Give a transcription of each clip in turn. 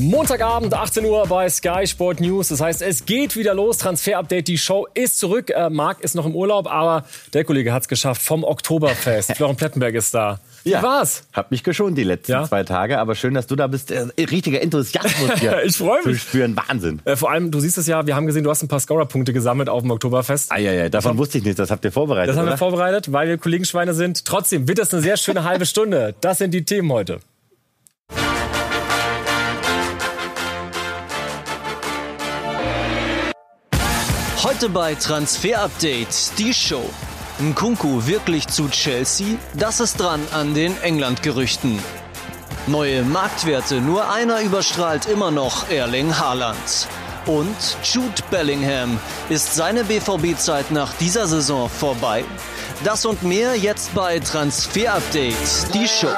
Montagabend, 18 Uhr bei Sky Sport News. Das heißt, es geht wieder los. Transfer Update. Die Show ist zurück. Äh, Marc ist noch im Urlaub, aber der Kollege hat es geschafft vom Oktoberfest. Florian Plettenberg ist da. Wie ja, war's? Hab mich geschont die letzten ja? zwei Tage, aber schön, dass du da bist. Äh, richtiger Enthusiasmus hier. ich freue mich. Zu spüren, Wahnsinn. Äh, vor allem, du siehst es ja, wir haben gesehen, du hast ein paar Scorer-Punkte gesammelt auf dem Oktoberfest. Ah, ja, ja, davon und, wusste ich nicht, das habt ihr vorbereitet. Das haben oder? wir vorbereitet, weil wir Kollegenschweine sind. Trotzdem wird das eine sehr schöne halbe Stunde. Das sind die Themen heute. Heute bei Transfer Update die Show. Nkunku wirklich zu Chelsea? Das ist dran an den England-Gerüchten. Neue Marktwerte, nur einer überstrahlt immer noch Erling Haaland. Und Jude Bellingham. Ist seine BVB-Zeit nach dieser Saison vorbei? Das und mehr jetzt bei Transfer Update, die Show.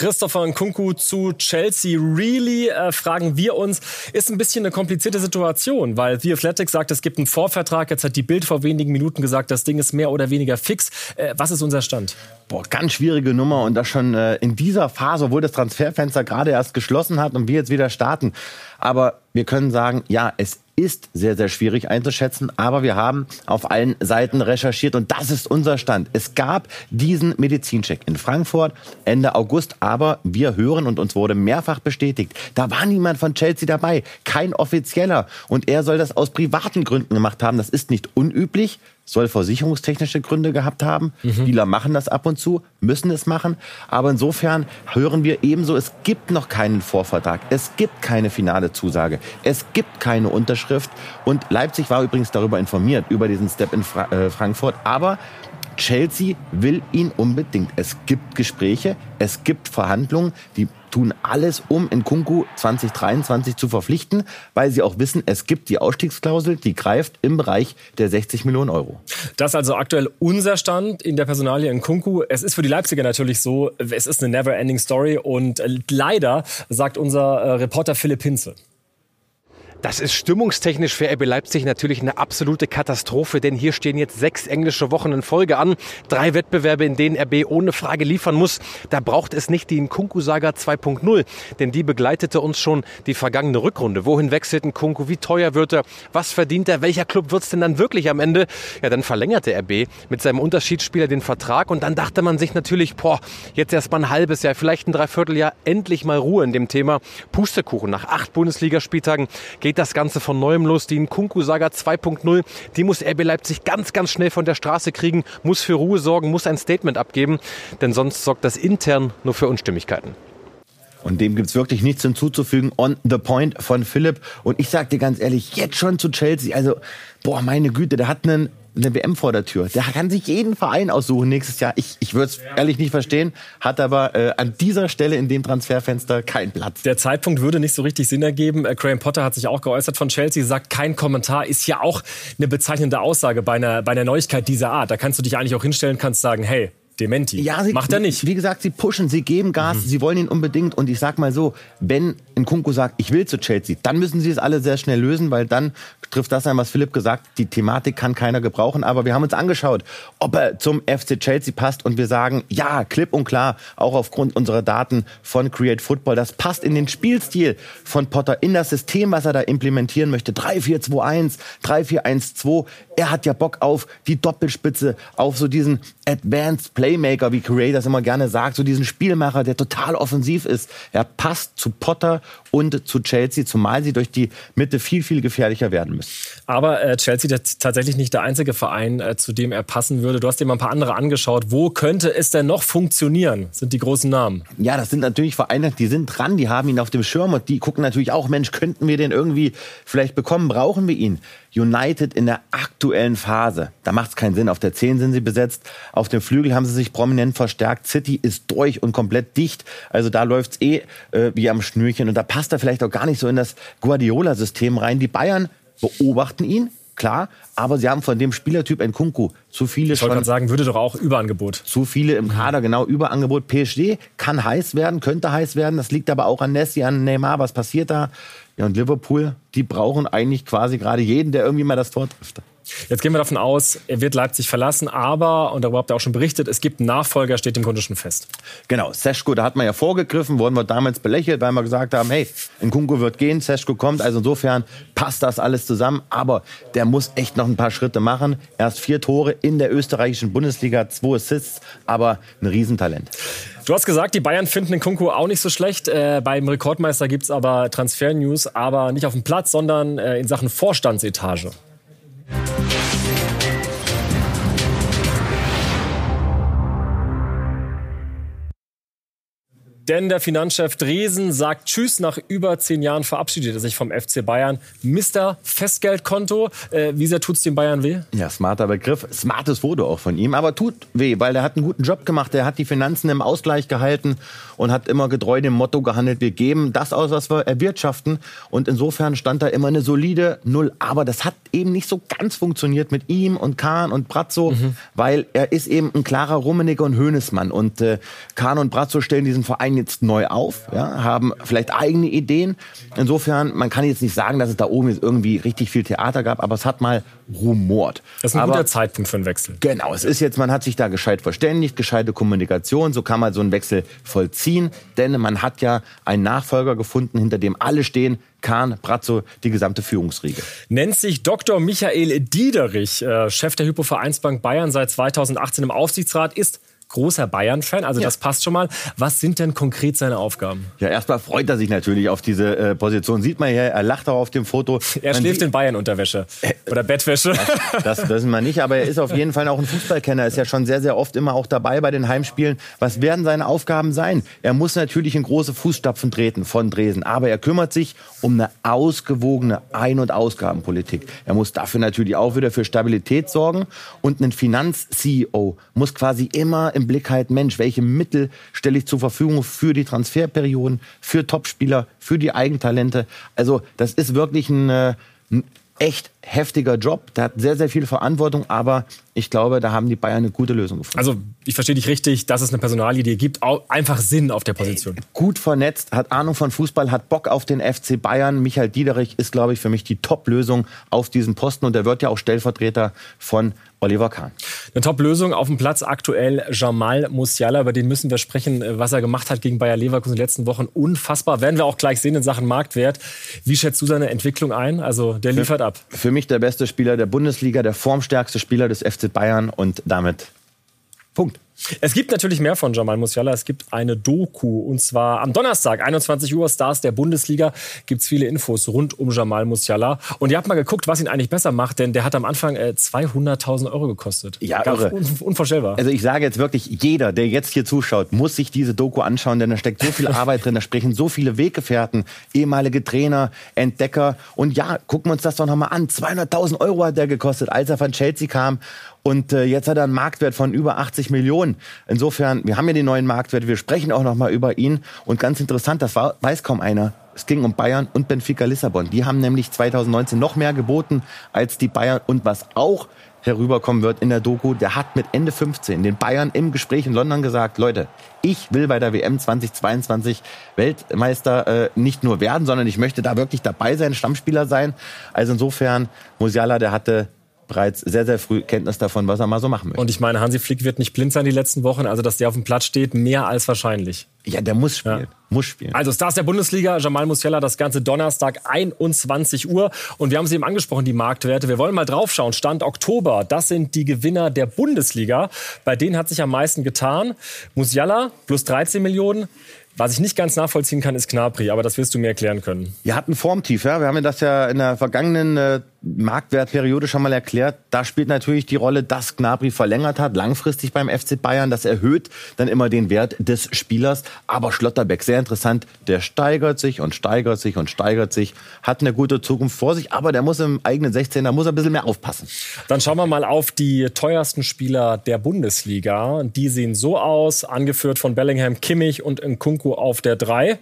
Christopher Nkunku zu Chelsea. Really, äh, fragen wir uns, ist ein bisschen eine komplizierte Situation, weil The Athletic sagt, es gibt einen Vorvertrag. Jetzt hat die Bild vor wenigen Minuten gesagt, das Ding ist mehr oder weniger fix. Äh, was ist unser Stand? Boah, ganz schwierige Nummer und das schon äh, in dieser Phase, obwohl das Transferfenster gerade erst geschlossen hat und wir jetzt wieder starten. Aber wir können sagen, ja, es ist sehr, sehr schwierig einzuschätzen, aber wir haben auf allen Seiten recherchiert und das ist unser Stand. Es gab diesen Medizincheck in Frankfurt Ende August, aber wir hören und uns wurde mehrfach bestätigt, da war niemand von Chelsea dabei, kein offizieller und er soll das aus privaten Gründen gemacht haben. Das ist nicht unüblich soll versicherungstechnische Gründe gehabt haben. Mhm. Spieler machen das ab und zu, müssen es machen. Aber insofern hören wir ebenso, es gibt noch keinen Vorvertrag. Es gibt keine finale Zusage. Es gibt keine Unterschrift. Und Leipzig war übrigens darüber informiert, über diesen Step in Fra äh, Frankfurt. Aber Chelsea will ihn unbedingt. Es gibt Gespräche, es gibt Verhandlungen, die tun alles, um in Kunku 2023 zu verpflichten, weil sie auch wissen, es gibt die Ausstiegsklausel, die greift im Bereich der 60 Millionen Euro. Das ist also aktuell unser Stand in der Personalie in Kunku. Es ist für die Leipziger natürlich so, es ist eine never-ending Story und leider sagt unser äh, Reporter Philipp Hinze. Das ist stimmungstechnisch für RB Leipzig natürlich eine absolute Katastrophe, denn hier stehen jetzt sechs englische Wochen in Folge an. Drei Wettbewerbe, in denen RB ohne Frage liefern muss. Da braucht es nicht die Nkunku-Saga 2.0, denn die begleitete uns schon die vergangene Rückrunde. Wohin wechselt Nkunku? Wie teuer wird er? Was verdient er? Welcher Club wird es denn dann wirklich am Ende? Ja, dann verlängerte RB mit seinem Unterschiedsspieler den Vertrag und dann dachte man sich natürlich, boah, jetzt erst mal ein halbes Jahr, vielleicht ein Dreivierteljahr, endlich mal Ruhe in dem Thema. Pustekuchen. Nach acht Bundesligaspieltagen geht geht das Ganze von neuem los. Die Nkunku-Saga 2.0, die muss RB Leipzig ganz, ganz schnell von der Straße kriegen, muss für Ruhe sorgen, muss ein Statement abgeben, denn sonst sorgt das intern nur für Unstimmigkeiten. Und dem gibt es wirklich nichts hinzuzufügen. On the point von Philipp. Und ich sag dir ganz ehrlich, jetzt schon zu Chelsea. Also, boah, meine Güte, der hat einen eine WM vor der Tür. Der kann sich jeden Verein aussuchen nächstes Jahr. Ich, ich würde es ehrlich nicht verstehen, hat aber äh, an dieser Stelle in dem Transferfenster keinen Platz. Der Zeitpunkt würde nicht so richtig Sinn ergeben. Äh, Graham Potter hat sich auch geäußert von Chelsea, sagt, kein Kommentar ist ja auch eine bezeichnende Aussage bei einer, bei einer Neuigkeit dieser Art. Da kannst du dich eigentlich auch hinstellen, kannst sagen, hey, Dementi. Ja, sie, Macht er nicht. Wie gesagt, sie pushen, sie geben Gas, mhm. sie wollen ihn unbedingt. Und ich sag mal so, wenn Nkunku sagt, ich will zu Chelsea, dann müssen sie es alle sehr schnell lösen, weil dann trifft das ein, was Philipp gesagt, die Thematik kann keiner gebrauchen. Aber wir haben uns angeschaut, ob er zum FC Chelsea passt und wir sagen, ja, klipp und klar, auch aufgrund unserer Daten von Create Football, das passt in den Spielstil von Potter, in das System, was er da implementieren möchte. 3-4-2-1, 3-4-1-2. Er hat ja Bock auf die Doppelspitze, auf so diesen Advanced Playmaker, wie Create das immer gerne sagt, so diesen Spielmacher, der total offensiv ist. Er passt zu Potter und zu Chelsea, zumal sie durch die Mitte viel, viel gefährlicher werden müssen. Aber äh, Chelsea ist tatsächlich nicht der einzige Verein, äh, zu dem er passen würde. Du hast dir mal ein paar andere angeschaut. Wo könnte es denn noch funktionieren? Sind die großen Namen? Ja, das sind natürlich Vereine, die sind dran, die haben ihn auf dem Schirm und die gucken natürlich auch, Mensch, könnten wir den irgendwie vielleicht bekommen? Brauchen wir ihn? United in der aktuellen Phase. Da macht es keinen Sinn. Auf der 10 sind sie besetzt. Auf dem Flügel haben sie sich prominent verstärkt. City ist durch und komplett dicht. Also da läuft's eh äh, wie am Schnürchen. Und da passt er vielleicht auch gar nicht so in das Guardiola-System rein. Die Bayern beobachten ihn, klar, aber sie haben von dem Spielertyp ein Kunku zu viele ich wollte sagen, würde doch auch Überangebot. Zu viele im Kader, genau, Überangebot. PSG kann heiß werden, könnte heiß werden. Das liegt aber auch an Nessi, an Neymar. Was passiert da? Ja, und Liverpool, die brauchen eigentlich quasi gerade jeden, der irgendwie mal das Tor trifft. Jetzt gehen wir davon aus, er wird Leipzig verlassen, aber, und darüber habt ihr auch schon berichtet, es gibt einen Nachfolger, steht im Grunde schon fest. Genau, Seschko, da hat man ja vorgegriffen, wurden wir damals belächelt, weil wir gesagt haben, hey, Nkunku wird gehen, Seschko kommt, also insofern passt das alles zusammen, aber der muss echt noch ein paar Schritte machen. Erst vier Tore in der österreichischen Bundesliga, zwei Assists, aber ein Riesentalent. Du hast gesagt, die Bayern finden den Kunku auch nicht so schlecht. Äh, beim Rekordmeister gibt es aber Transfer-News, aber nicht auf dem Platz, sondern äh, in Sachen Vorstandsetage. Denn der Finanzchef Dresen sagt Tschüss. Nach über zehn Jahren verabschiedet er sich vom FC Bayern. Mr. Festgeldkonto. Äh, wie sehr tut es den Bayern weh? Ja, smarter Begriff. Smartes wurde auch von ihm. Aber tut weh, weil er hat einen guten Job gemacht. Er hat die Finanzen im Ausgleich gehalten und hat immer getreu dem Motto gehandelt, wir geben das aus, was wir erwirtschaften. Und insofern stand da immer eine solide Null. Aber das hat eben nicht so ganz funktioniert mit ihm und Kahn und Brazzo, mhm. weil er ist eben ein klarer Rummenigge und Hönesmann. Und äh, Kahn und Brazzo stellen diesen Verein jetzt neu auf, ja, haben vielleicht eigene Ideen. Insofern, man kann jetzt nicht sagen, dass es da oben jetzt irgendwie richtig viel Theater gab, aber es hat mal rumort. Das ist ein aber, guter Zeitpunkt für einen Wechsel. Genau, es ist jetzt, man hat sich da gescheit verständigt, gescheite Kommunikation, so kann man so einen Wechsel vollziehen, denn man hat ja einen Nachfolger gefunden, hinter dem alle stehen, Kahn, Brazzo, die gesamte Führungsriege. Nennt sich Dr. Michael Diederich, äh, Chef der Hypovereinsbank Bayern seit 2018 im Aufsichtsrat, ist großer Bayern-Fan, also ja. das passt schon mal. Was sind denn konkret seine Aufgaben? Ja, erstmal freut er sich natürlich auf diese äh, Position. Sieht man hier, er lacht auch auf dem Foto. Er man schläft in Bayern-Unterwäsche äh, oder Bettwäsche. Das, das wissen wir nicht, aber er ist auf jeden Fall auch ein Fußballkenner. Er ist ja schon sehr, sehr oft immer auch dabei bei den Heimspielen. Was werden seine Aufgaben sein? Er muss natürlich in große Fußstapfen treten von Dresden, aber er kümmert sich um eine ausgewogene Ein- und Ausgabenpolitik. Er muss dafür natürlich auch wieder für Stabilität sorgen und ein Finanz-CEO muss quasi immer im Blick halten, Mensch, welche Mittel stelle ich zur Verfügung für die Transferperioden, für Topspieler, für die Eigentalente. Also das ist wirklich ein, äh, ein echt heftiger Job. Der hat sehr, sehr viel Verantwortung, aber ich glaube, da haben die Bayern eine gute Lösung gefunden. Also, ich verstehe dich richtig, dass es eine Personalie, die gibt einfach Sinn auf der Position. Ey, gut vernetzt, hat Ahnung von Fußball, hat Bock auf den FC Bayern. Michael Diederich ist, glaube ich, für mich die Top-Lösung auf diesem Posten und er wird ja auch Stellvertreter von Oliver Kahn. Eine Top-Lösung auf dem Platz aktuell Jamal Musiala, über den müssen wir sprechen, was er gemacht hat gegen Bayer Leverkusen in den letzten Wochen. Unfassbar. Werden wir auch gleich sehen in Sachen Marktwert. Wie schätzt du seine Entwicklung ein? Also der liefert für, ab. Für mich der beste Spieler der Bundesliga, der formstärkste Spieler des FC Bayern und damit Punkt. Es gibt natürlich mehr von Jamal Musiala. Es gibt eine Doku und zwar am Donnerstag, 21 Uhr, Stars der Bundesliga. Gibt es viele Infos rund um Jamal Musiala. Und ihr habt mal geguckt, was ihn eigentlich besser macht, denn der hat am Anfang äh, 200.000 Euro gekostet. Ja, irre. Un unvorstellbar. Also ich sage jetzt wirklich, jeder, der jetzt hier zuschaut, muss sich diese Doku anschauen, denn da steckt so viel Arbeit drin, da sprechen so viele Weggefährten, ehemalige Trainer, Entdecker. Und ja, gucken wir uns das doch nochmal an. 200.000 Euro hat der gekostet, als er von Chelsea kam. Und äh, jetzt hat er einen Marktwert von über 80 Millionen. Insofern, wir haben ja den neuen Marktwert, wir sprechen auch noch mal über ihn. Und ganz interessant, das war, weiß kaum einer. Es ging um Bayern und Benfica Lissabon. Die haben nämlich 2019 noch mehr geboten als die Bayern. Und was auch herüberkommen wird in der Doku, der hat mit Ende 15 den Bayern im Gespräch in London gesagt, Leute, ich will bei der WM 2022 Weltmeister äh, nicht nur werden, sondern ich möchte da wirklich dabei sein, Stammspieler sein. Also insofern, Musiala, der hatte bereits sehr, sehr früh Kenntnis davon, was er mal so machen möchte. Und ich meine, Hansi Flick wird nicht blind sein die letzten Wochen, also dass der auf dem Platz steht, mehr als wahrscheinlich. Ja, der muss spielen. Ja. Muss spielen. Also Stars der Bundesliga, Jamal Musiala, das ganze Donnerstag 21 Uhr. Und wir haben sie eben angesprochen, die Marktwerte. Wir wollen mal draufschauen. Stand Oktober, das sind die Gewinner der Bundesliga. Bei denen hat sich am meisten getan. Musiala plus 13 Millionen. Was ich nicht ganz nachvollziehen kann, ist Knapri, aber das wirst du mir erklären können. Wir hatten Formtief, ja. Wir haben das ja in der vergangenen äh, Marktwertperiode schon mal erklärt. Da spielt natürlich die Rolle, dass Gnabry verlängert hat, langfristig beim FC Bayern. Das erhöht dann immer den Wert des Spielers. Aber Schlotterbeck, sehr interessant, der steigert sich und steigert sich und steigert sich, hat eine gute Zukunft vor sich, aber der muss im eigenen 16, da muss er ein bisschen mehr aufpassen. Dann schauen wir mal auf die teuersten Spieler der Bundesliga. Die sehen so aus, angeführt von Bellingham, Kimmich und Nkunku auf der 3.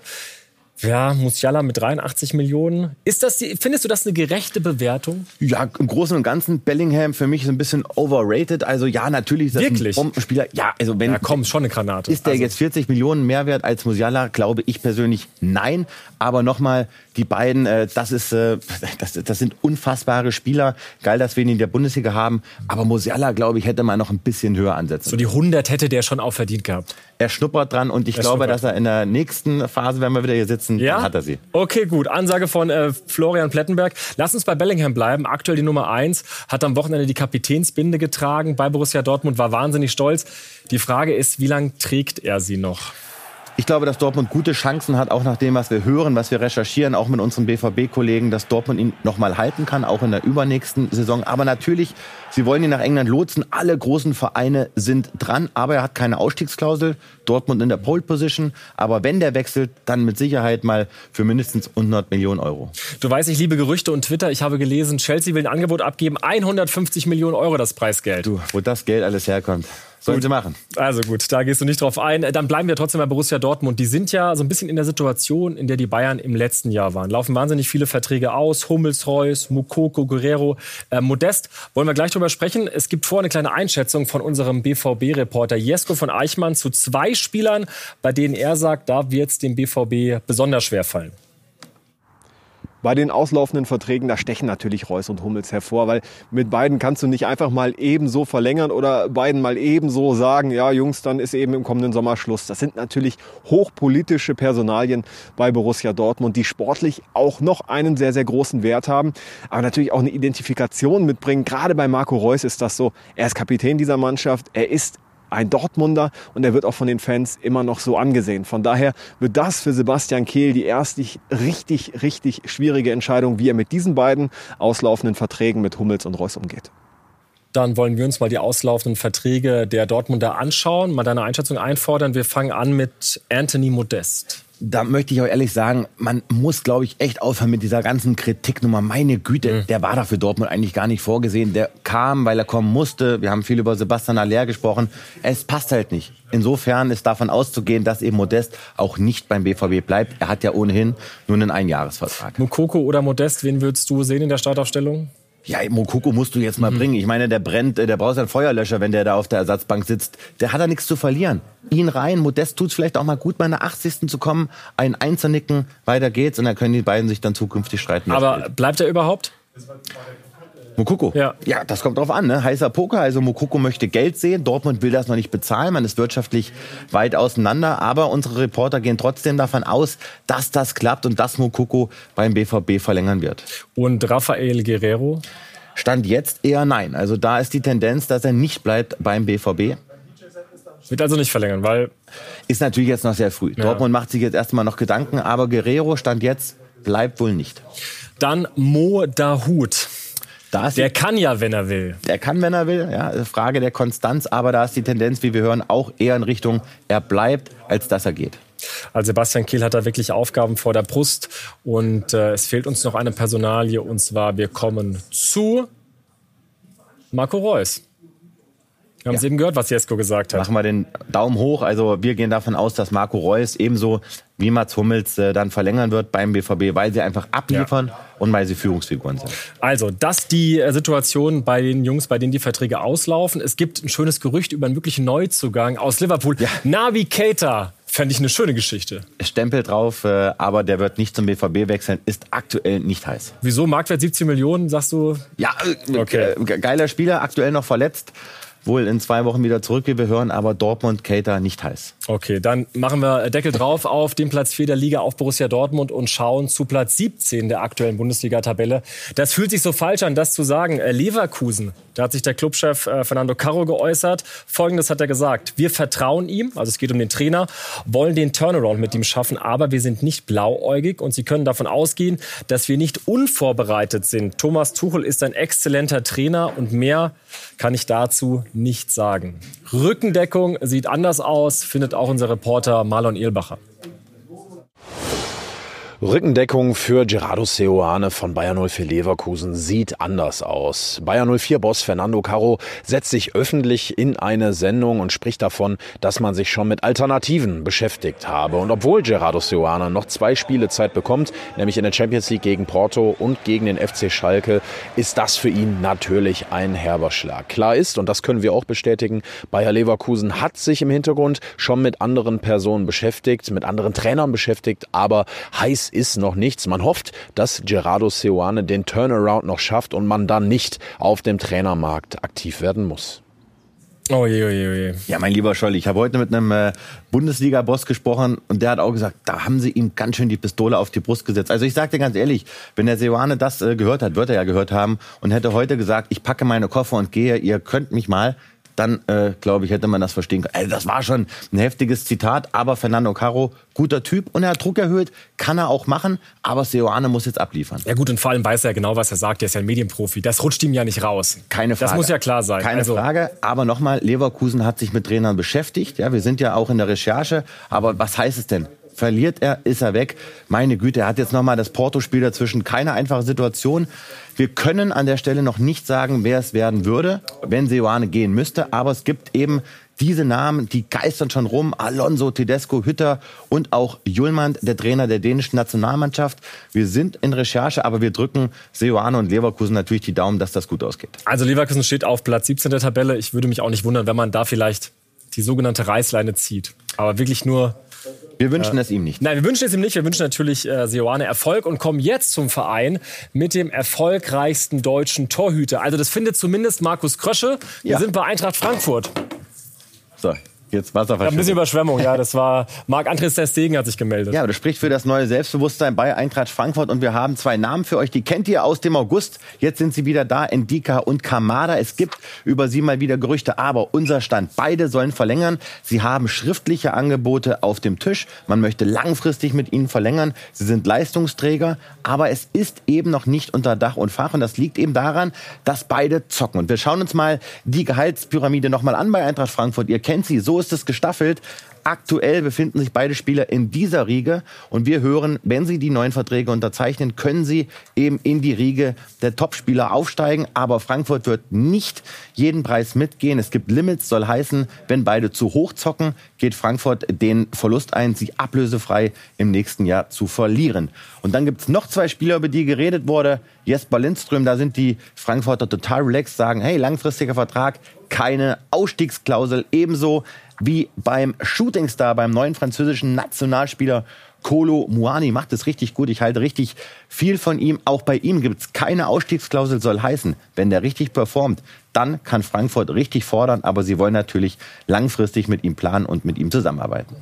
Ja, Musiala mit 83 Millionen. Ist das die, findest du das eine gerechte Bewertung? Ja, im Großen und Ganzen Bellingham für mich so ein bisschen overrated. Also ja, natürlich ist das Wirklich? ein Bombenspieler. Ja, also wenn Ja, komm, schon eine Granate. ist der Also- jetzt 40 Millionen mehr wert als Musiala, glaube ich persönlich nein. Aber nochmal, die beiden, äh, das ist, äh, das, das sind unfassbare Spieler. Geil, dass wir ihn in der Bundesliga haben. Aber Musiala, glaube ich, hätte man noch ein bisschen höher ansetzen. So die 100 hätte der schon auch verdient gehabt. Er schnuppert dran und ich Er glaube, schnuppert. dass er in der nächsten Phase, wenn wir wieder hier sitzen, Ja? dann hat er sie. Okay, gut. Ansage von äh, Florian Plettenberg. Lass uns bei Bellingham bleiben. Aktuell die Nummer 1. Hat am Wochenende die Kapitänsbinde getragen bei Borussia Dortmund, war wahnsinnig stolz. Die Frage ist, wie lange trägt er sie noch? Ich glaube, dass Dortmund gute Chancen hat, auch nach dem, was wir hören, was wir recherchieren, auch mit unseren BVB-Kollegen, dass Dortmund ihn nochmal halten kann, auch in der übernächsten Saison. Aber natürlich, sie wollen ihn nach England lotsen. Alle großen Vereine sind dran, aber er hat keine Ausstiegsklausel. Dortmund in der Pole Position. Aber wenn der wechselt, dann mit Sicherheit mal für mindestens 100 Millionen Euro. Du weißt, ich liebe Gerüchte und Twitter. Ich habe gelesen, Chelsea will ein Angebot abgeben. 150 Millionen Euro das Preisgeld. Du, wo das Geld alles herkommt, sollen sie machen. Also gut, da gehst du nicht drauf ein. Dann bleiben wir trotzdem bei Borussia Dortmund. Die sind ja so ein bisschen in der Situation, in der die Bayern im letzten Jahr waren. Laufen wahnsinnig viele Verträge aus. Hummels, Reus, Mukoko, Guerrero, äh, Modest. Wollen wir gleich drüber sprechen. Es gibt vor eine kleine Einschätzung von unserem BVB-Reporter Jesko von Eichmann zu zwei Spielern, bei denen er sagt, da wird es dem BVB besonders schwer fallen. Bei den auslaufenden Verträgen, da stechen natürlich Reus und Hummels hervor, weil mit beiden kannst du nicht einfach mal ebenso verlängern oder beiden mal ebenso sagen, ja Jungs, dann ist eben im kommenden Sommer Schluss. Das sind natürlich hochpolitische Personalien bei Borussia Dortmund, die sportlich auch noch einen sehr, sehr großen Wert haben, aber natürlich auch eine Identifikation mitbringen. Gerade bei Marco Reus ist das so. Er ist Kapitän dieser Mannschaft, er ist ein Dortmunder und er wird auch von den Fans immer noch so angesehen. Von daher wird das für Sebastian Kehl die erste richtig, richtig schwierige Entscheidung, wie er mit diesen beiden auslaufenden Verträgen mit Hummels und Reus umgeht. Dann wollen wir uns mal die auslaufenden Verträge der Dortmunder anschauen, mal deine Einschätzung einfordern. Wir fangen an mit Anthony Modest. Da möchte ich auch ehrlich sagen, man muss, glaube ich, echt aufhören mit dieser ganzen Kritiknummer. Meine Güte, der war da für Dortmund eigentlich gar nicht vorgesehen. Der kam, weil er kommen musste. Wir haben viel über Sebastian Aller gesprochen. Es passt halt nicht. Insofern ist davon auszugehen, dass eben Modest auch nicht beim BVB bleibt. Er hat ja ohnehin nur einen Einjahresvertrag. Mukoko oder Modest, wen würdest du sehen in der Startaufstellung? Ja, Mokoko musst du jetzt mal bringen. Ich meine, der brennt, äh, der braucht einen Feuerlöscher, wenn der da auf der Ersatzbank sitzt. Der hat da nichts zu verlieren. Ihn rein, Modest tut's vielleicht auch mal gut, mal in der 80. zu kommen, einen einzunicken, weiter geht's und dann können die beiden sich dann zukünftig streiten. Aber bleibt er überhaupt? Mokoko. Ja. ja, das kommt drauf an. Ne? Heißer Poker. Also Mokoko möchte Geld sehen. Dortmund will das noch nicht bezahlen. Man ist wirtschaftlich weit auseinander. Aber unsere Reporter gehen trotzdem davon aus, dass das klappt und dass Mokoko beim BVB verlängern wird. Und Rafael Guerrero? Stand jetzt eher nein. Also da ist die Tendenz, dass er nicht bleibt beim BVB. Wird also nicht verlängern, weil Ist natürlich jetzt noch sehr früh. Dortmund macht sich jetzt erstmal noch Gedanken, aber Guerrero stand jetzt, bleibt wohl nicht. dann Mo Dahut. Der kann ja, wenn er will. er kann, wenn er will, ja, Frage der Konstanz, aber da ist die Tendenz, wie wir hören, auch eher in Richtung, er bleibt, als dass er geht. Also Sebastian Kehl hat da wirklich Aufgaben vor der Brust und äh, es fehlt uns noch eine Personalie und zwar wir kommen zu Marco Reus. Wir haben es eben gehört, was Jesko gesagt hat. Machen wir den Daumen hoch. Also wir gehen davon aus, dass Marco Reus ebenso wie Mats Hummels äh, dann verlängern wird beim BVB, weil sie einfach abliefern und weil sie Führungsfiguren sind. Also, das die äh, Situation bei den Jungs, bei denen die Verträge auslaufen. Es gibt ein schönes Gerücht über einen wirklichen Neuzugang aus Liverpool. Navi Keita. Fände ich eine schöne Geschichte. Stempel drauf, äh, aber der wird nicht zum BVB wechseln, ist aktuell nicht heiß. Wieso? Marktwert 17 Millionen, sagst du? Ja, äh, Okay. geiler Spieler, aktuell noch verletzt. Wohl in zwei Wochen wieder zurück, wie wir hören, aber Dortmund, Cater nicht heiß. Okay, dann machen wir Deckel drauf auf den Platz 4 der Liga auf Borussia Dortmund und schauen zu Platz 17 der aktuellen Bundesliga-Tabelle. Das fühlt sich so falsch an, das zu sagen. Äh, Leverkusen, da hat sich der Clubchef äh, Fernando Carro geäußert. Folgendes hat er gesagt. Wir vertrauen ihm, also es geht um den Trainer, wollen den Turnaround mit ihm schaffen, aber wir sind nicht blauäugig und Sie können davon ausgehen, dass wir nicht unvorbereitet sind. Thomas Tuchel ist ein exzellenter Trainer und mehr kann ich dazu nicht sagen. Rückendeckung sieht anders aus, findet auch unser Reporter Marlon Ehlbacher. Rückendeckung für Gerardo Seoane von Bayern 04 Leverkusen sieht anders aus. Bayern 04-Boss Fernando Caro setzt sich öffentlich in eine Sendung und spricht davon, dass man sich schon mit Alternativen beschäftigt habe. Und obwohl Gerardo Seoane noch zwei Spiele Zeit bekommt, nämlich in der Champions League gegen Porto und gegen den FC Schalke, ist das für ihn natürlich ein herber Schlag. Klar ist, und das können wir auch bestätigen, Bayer Leverkusen hat sich im Hintergrund schon mit anderen Personen beschäftigt, mit anderen Trainern beschäftigt, aber ist noch nichts. Man hofft, dass Gerardo Seoane den Turnaround noch schafft und man dann nicht auf dem Trainermarkt aktiv werden muss. Oh je, oh je, oh je. Ja, mein lieber Scholl, ich habe heute mit einem äh, Bundesliga-Boss gesprochen und der hat auch gesagt, da haben sie ihm ganz schön die Pistole auf die Brust gesetzt. Also ich sage dir ganz ehrlich, wenn der Seoane das äh, gehört hat, wird er ja gehört haben und hätte heute gesagt, ich packe meine Koffer und gehe, ihr könnt mich mal, dann äh, glaube ich, hätte man das verstehen können. Also das war schon ein heftiges Zitat, aber Fernando Caro, guter Typ und er hat Druck erhöht, kann er auch machen, aber Seoane muss jetzt abliefern. Ja gut, und vor allem weiß er genau, was er sagt, er ist ja ein Medienprofi, das rutscht ihm ja nicht raus. Keine Frage. Das muss ja klar sein. Keine also. Frage, aber nochmal, Leverkusen hat sich mit Trainern beschäftigt, ja, wir sind ja auch in der Recherche, aber was heißt es denn? Verliert er, ist er weg. Meine Güte, er hat jetzt nochmal das Porto-Spiel dazwischen. Keine einfache Situation. Wir können an der Stelle noch nicht sagen, wer es werden würde, wenn Seoane gehen müsste. Aber es gibt eben diese Namen, die geistern schon rum. Alonso, Tedesco, Hütter und auch Julmand, der Trainer der dänischen Nationalmannschaft. Wir sind in Recherche, aber wir drücken Seoane und Leverkusen natürlich die Daumen, dass das gut ausgeht. Also Leverkusen steht auf Platz 17 der Tabelle. Ich würde mich auch nicht wundern, wenn man da vielleicht die sogenannte Reißleine zieht. Aber wirklich nur wir wünschen äh, es ihm nicht. Nein, wir wünschen es ihm nicht. Wir wünschen natürlich äh, Seoane Erfolg und kommen jetzt zum Verein mit dem erfolgreichsten deutschen Torhüter. Also das findet zumindest Markus Krösche. Wir ja. sind bei Eintracht Frankfurt. So, Jetzt Wasser Ein bisschen Überschwemmung, ja. Das war Marc-André der Stegen hat sich gemeldet. Ja, das spricht für das neue Selbstbewusstsein bei Eintracht Frankfurt. Und wir haben zwei Namen für euch. Die kennt ihr aus dem August. Jetzt sind sie wieder da, Endika und Kamada. Es gibt über sie mal wieder Gerüchte. Aber unser Stand, beide sollen verlängern. Sie haben schriftliche Angebote auf dem Tisch. Man möchte langfristig mit ihnen verlängern. Sie sind Leistungsträger. Aber es ist eben noch nicht unter Dach und Fach. Und das liegt eben daran, dass beide zocken. Und wir schauen uns mal die Gehaltspyramide nochmal an bei Eintracht Frankfurt. Ihr kennt sie. So ist es gestaffelt. Aktuell befinden sich beide Spieler in dieser Riege und wir hören, wenn sie die neuen Verträge unterzeichnen, können sie eben in die Riege der Topspieler aufsteigen. Aber Frankfurt wird nicht jeden Preis mitgehen. Es gibt Limits, soll heißen, wenn beide zu hoch zocken, geht Frankfurt den Verlust ein, sie ablösefrei im nächsten Jahr zu verlieren. Und dann gibt es noch zwei Spieler, über die geredet wurde. Jesper Lindström, da sind die Frankfurter total relaxed, sagen, hey, langfristiger Vertrag, keine Ausstiegsklausel. Ebenso wie beim Shootingstar, beim neuen französischen Nationalspieler Kolo Muani macht es richtig gut. Ich halte richtig viel von ihm. Auch bei ihm gibt es keine Ausstiegsklausel, soll heißen, wenn der richtig performt, dann kann Frankfurt richtig fordern. Aber sie wollen natürlich langfristig mit ihm planen und mit ihm zusammenarbeiten.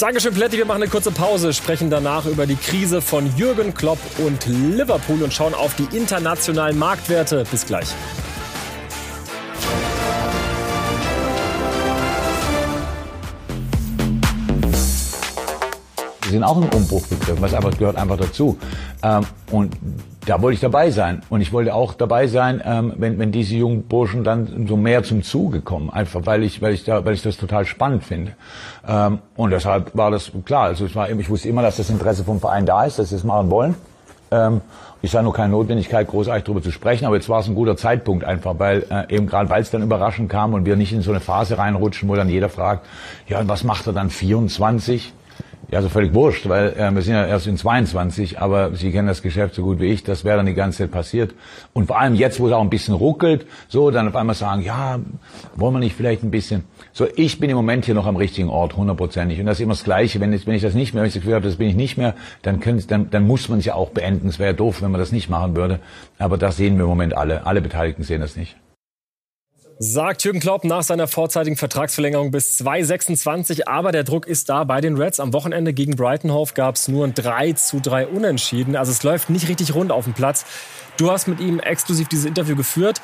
Dankeschön, Pletti. Wir machen eine kurze Pause, sprechen danach über die Krise von Jürgen Klopp und Liverpool und schauen auf die internationalen Marktwerte. Bis gleich. Die sind auch im Umbruch begriffen, was einfach gehört einfach dazu. Ähm, und da wollte ich dabei sein. Und ich wollte auch dabei sein, ähm, wenn, wenn diese jungen Burschen dann so mehr zum Zuge kommen. Einfach weil ich, weil ich da, weil ich das total spannend finde. Ähm, und deshalb war das klar. Also es war, ich wusste immer, dass das Interesse vom Verein da ist, dass sie es machen wollen. Ähm, ich sah nur keine Notwendigkeit, großartig darüber zu sprechen, aber jetzt war es ein guter Zeitpunkt einfach, weil äh, eben gerade weil es dann überraschend kam und wir nicht in so eine Phase reinrutschen, wo dann jeder fragt, ja, und was macht er dann 24? Ja, also völlig wurscht, weil äh, wir sind ja erst in 22, aber Sie kennen das Geschäft so gut wie ich, das wäre dann die ganze Zeit passiert. Und vor allem jetzt, wo es auch ein bisschen ruckelt, so dann auf einmal sagen, ja, wollen wir nicht vielleicht ein bisschen. So, ich bin im Moment hier noch am richtigen Ort, hundertprozentig. Und das ist immer das Gleiche. Wenn, ich, wenn ich das nicht mehr, wenn ich das Gefühl habe, das bin ich nicht mehr, dann, können, dann, dann muss man es ja auch beenden. Es wäre ja doof, wenn man das nicht machen würde. Aber das sehen wir im Moment alle. Alle Beteiligten sehen das nicht sagt Jürgen Klopp nach seiner vorzeitigen Vertragsverlängerung bis 2026. Aber der Druck ist da bei den Reds. Am Wochenende gegen Brighton Hove gab es nur ein 3 zu 3 Unentschieden. Also es läuft nicht richtig rund auf dem Platz. Du hast mit ihm exklusiv dieses Interview geführt.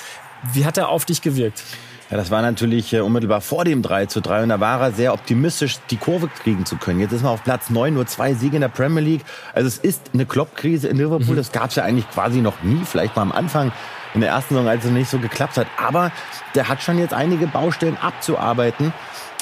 Wie hat er auf dich gewirkt? Ja, das war natürlich äh, unmittelbar vor dem 3 zu 3 und da war er sehr optimistisch, die Kurve kriegen zu können. Jetzt ist man auf Platz 9, nur zwei Siege in der Premier League. Also es ist eine Klopp-Krise in Liverpool, mhm. das gab es ja eigentlich quasi noch nie, vielleicht mal am Anfang in der ersten Saison, als es nicht so geklappt hat. Aber der hat schon jetzt einige Baustellen abzuarbeiten.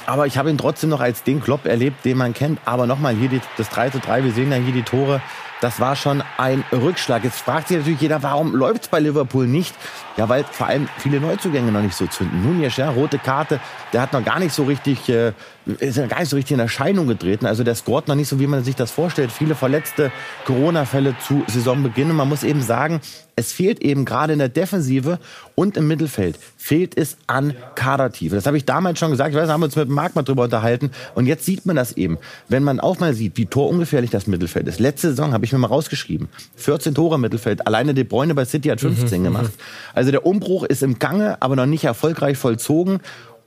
Aber ich habe ihn trotzdem noch als den Klopp erlebt, den man kennt. Aber nochmal, hier die, das 3 zu 3, wir sehen ja hier die Tore. Das war schon ein Rückschlag. Jetzt fragt sich natürlich jeder, warum läuft es bei Liverpool nicht? Ja, weil vor allem viele Neuzugänge noch nicht so zünden. Nunez, ja, rote Karte, der hat noch gar nicht so richtig, äh, ist ja gar nicht so richtig in Erscheinung getreten. Also der scoret noch nicht so, wie man sich das vorstellt. Viele verletzte Corona-Fälle zu Saisonbeginn. Und man muss eben sagen, es fehlt eben gerade in der Defensive und im Mittelfeld fehlt es an Kadertiefe. Das habe ich damals schon gesagt. Ich weiß, haben wir uns mit Marc mal drüber unterhalten. Und jetzt sieht man das eben. Wenn man auch mal sieht, wie torungefährlich das Mittelfeld ist. Letzte Saison habe ich mir mal rausgeschrieben. 14 Tore im Mittelfeld. Alleine De Bruyne bei City hat 15 mhm, gemacht. Also der Umbruch ist im Gange, aber noch nicht erfolgreich vollzogen.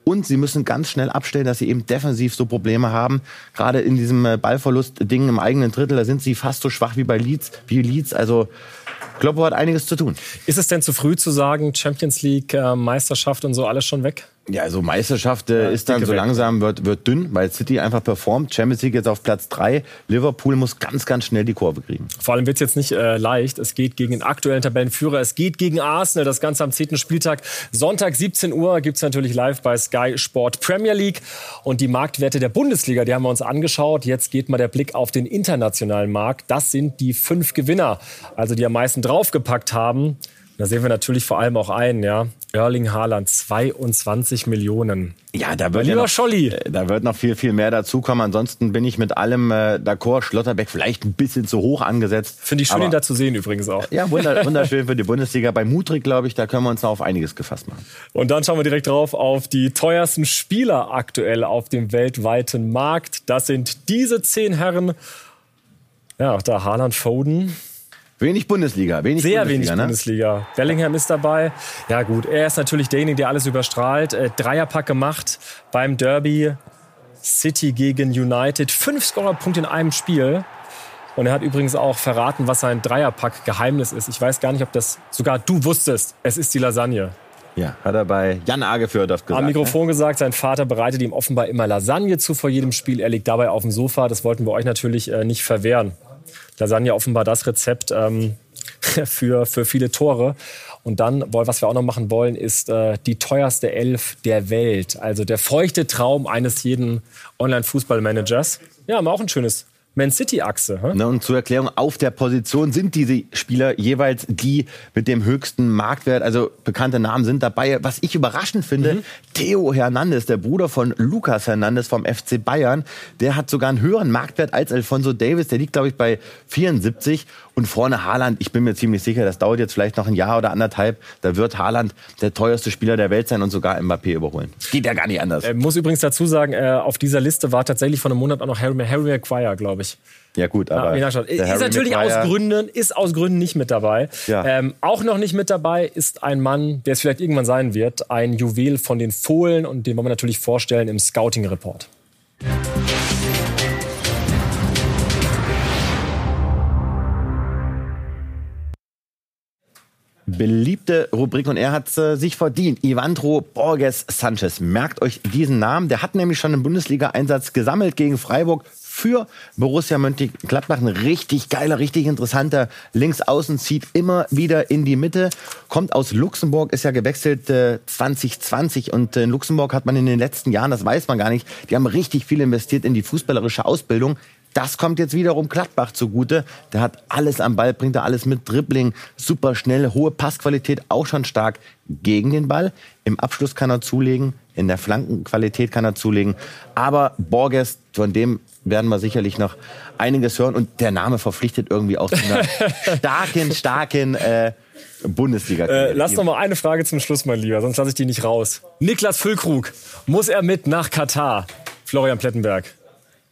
Und sie müssen ganz schnell abstellen, dass sie eben defensiv so Probleme haben. Gerade in diesem äh, Ballverlust-Ding im eigenen Drittel, da sind sie fast so schwach wie bei Leeds, wie Leeds. Also Kloppo hat einiges zu tun. Ist es denn zu früh zu sagen, Champions League, äh, Meisterschaft und so alles schon weg? Ja, also Meisterschaft äh, ja, ist dann so langsam, wird, wird dünn, weil City einfach performt. Champions League jetzt auf Platz drei. Liverpool muss ganz, ganz schnell die Kurve kriegen. Vor allem wird es jetzt nicht äh, leicht. Es geht gegen den aktuellen Tabellenführer. Es geht gegen Arsenal. Das Ganze am 10. Spieltag. Sonntag 17 Uhr gibt's natürlich live bei Sky Sport Premier League. Und die Marktwerte der Bundesliga, die haben wir uns angeschaut. Jetzt geht mal der Blick auf den internationalen Markt. Das sind die fünf Gewinner, also die am meisten draufgepackt haben. Da sehen wir natürlich vor allem auch einen, ja. Erling Haaland, 22 Millionen. Ja, da wird, ja noch, Scholli. Äh, da wird noch viel, viel mehr dazukommen. Ansonsten bin ich mit allem äh, d'accord. Schlotterbeck vielleicht ein bisschen zu hoch angesetzt. Finde ich schön, ihn da zu sehen übrigens auch. Ja, wunderschön für die Bundesliga. Bei Mutrik, glaube ich, da können wir uns noch auf einiges gefasst machen. Und dann schauen wir direkt drauf auf die teuersten Spieler aktuell auf dem weltweiten Markt. Das sind diese zehn Herren. Ja, auch da Haaland, Foden, Wenig Bundesliga, wenig Sehr Bundesliga, wenig ne? Bundesliga. Bellingham ist dabei. Ja gut, er ist natürlich derjenige, der alles überstrahlt. Äh, Dreierpack gemacht beim Derby. City gegen United. Fünf Scorerpunkte in einem Spiel. Und er hat übrigens auch verraten, was sein Dreierpack-Geheimnis ist. Ich weiß gar nicht, ob das sogar du wusstest. Es ist die Lasagne. Ja, hat er bei Jan Agefördorf gesagt. Am Mikrofon ne? gesagt, sein Vater bereitet ihm offenbar immer Lasagne zu vor jedem Spiel. Er liegt dabei auf dem Sofa. Das wollten wir euch natürlich äh, nicht verwehren. Lasagne offenbar das Rezept ähm, für, für viele Tore. Und dann, was wir auch noch machen wollen, ist äh, die teuerste Elf der Welt. Also der feuchte Traum eines jeden Online-Fußballmanagers. Ja, haben wir auch ein schönes man City-Achse. Hm? und zur Erklärung, auf der Position sind diese Spieler jeweils die mit dem höchsten Marktwert. Also bekannte Namen sind dabei. Was ich überraschend finde, mhm. Theo Hernandez, der Bruder von Lukas Hernandez vom FC Bayern, der hat sogar einen höheren Marktwert als Alfonso Davis. Der liegt, glaube ich, bei 74. Und vorne Haaland, ich bin mir ziemlich sicher, das dauert jetzt vielleicht noch ein Jahr oder anderthalb. Da wird Haaland der teuerste Spieler der Welt sein und sogar Mbappé überholen. Geht ja gar nicht anders. Er muss übrigens dazu sagen, äh, auf dieser Liste war tatsächlich vor einem Monat auch noch Harry, Harry Maguire, glaube ich. Ja gut, aber ja, ist natürlich Maguire aus Gründen, ist aus Gründen nicht mit dabei. Ja. Ähm, auch noch nicht mit dabei ist ein Mann, der es vielleicht irgendwann sein wird, ein Juwel von den Fohlen und den wollen wir natürlich vorstellen im Scouting Report. Beliebte Rubrik und er hat äh, sich verdient. Ivandro Borges Sanchez. Merkt euch diesen Namen. Der hat nämlich schon einen Bundesliga-Einsatz gesammelt gegen Freiburg für Borussia Mönchengladbach. Ein richtig geiler, richtig interessanter Linksaußen, zieht immer wieder in die Mitte, kommt aus Luxemburg, ist ja gewechselt äh, 2020 und in Luxemburg hat man in den letzten Jahren, das weiß man gar nicht, die haben richtig viel investiert in die fußballerische Ausbildung. Das kommt jetzt wiederum Gladbach zugute. Der hat alles am Ball, bringt da alles mit. Dribbling, super schnell, hohe Passqualität, auch schon stark gegen den Ball. Im Abschluss kann er zulegen, in der Flankenqualität kann er zulegen. Aber Borges, von dem werden wir sicherlich noch einiges hören. Und der Name verpflichtet irgendwie auch zu einer starken, starken äh, Bundesliga. Äh, lass noch mal eine Frage zum Schluss, mein Lieber, sonst lasse ich die nicht raus. Niklas Füllkrug, muss er mit nach Katar? Florian Plettenberg.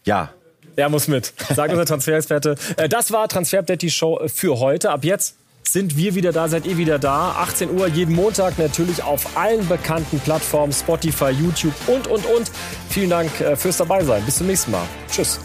Ja. Er muss mit, sagt unser Transferexperte. Äh, das war Transfer Update, die Show für heute. Ab jetzt sind wir wieder da, seid ihr wieder da. 18 Uhr jeden Montag natürlich auf allen bekannten Plattformen, Spotify, YouTube und, und, und. Vielen Dank äh, fürs Dabeisein. Bis zum nächsten Mal. Tschüss.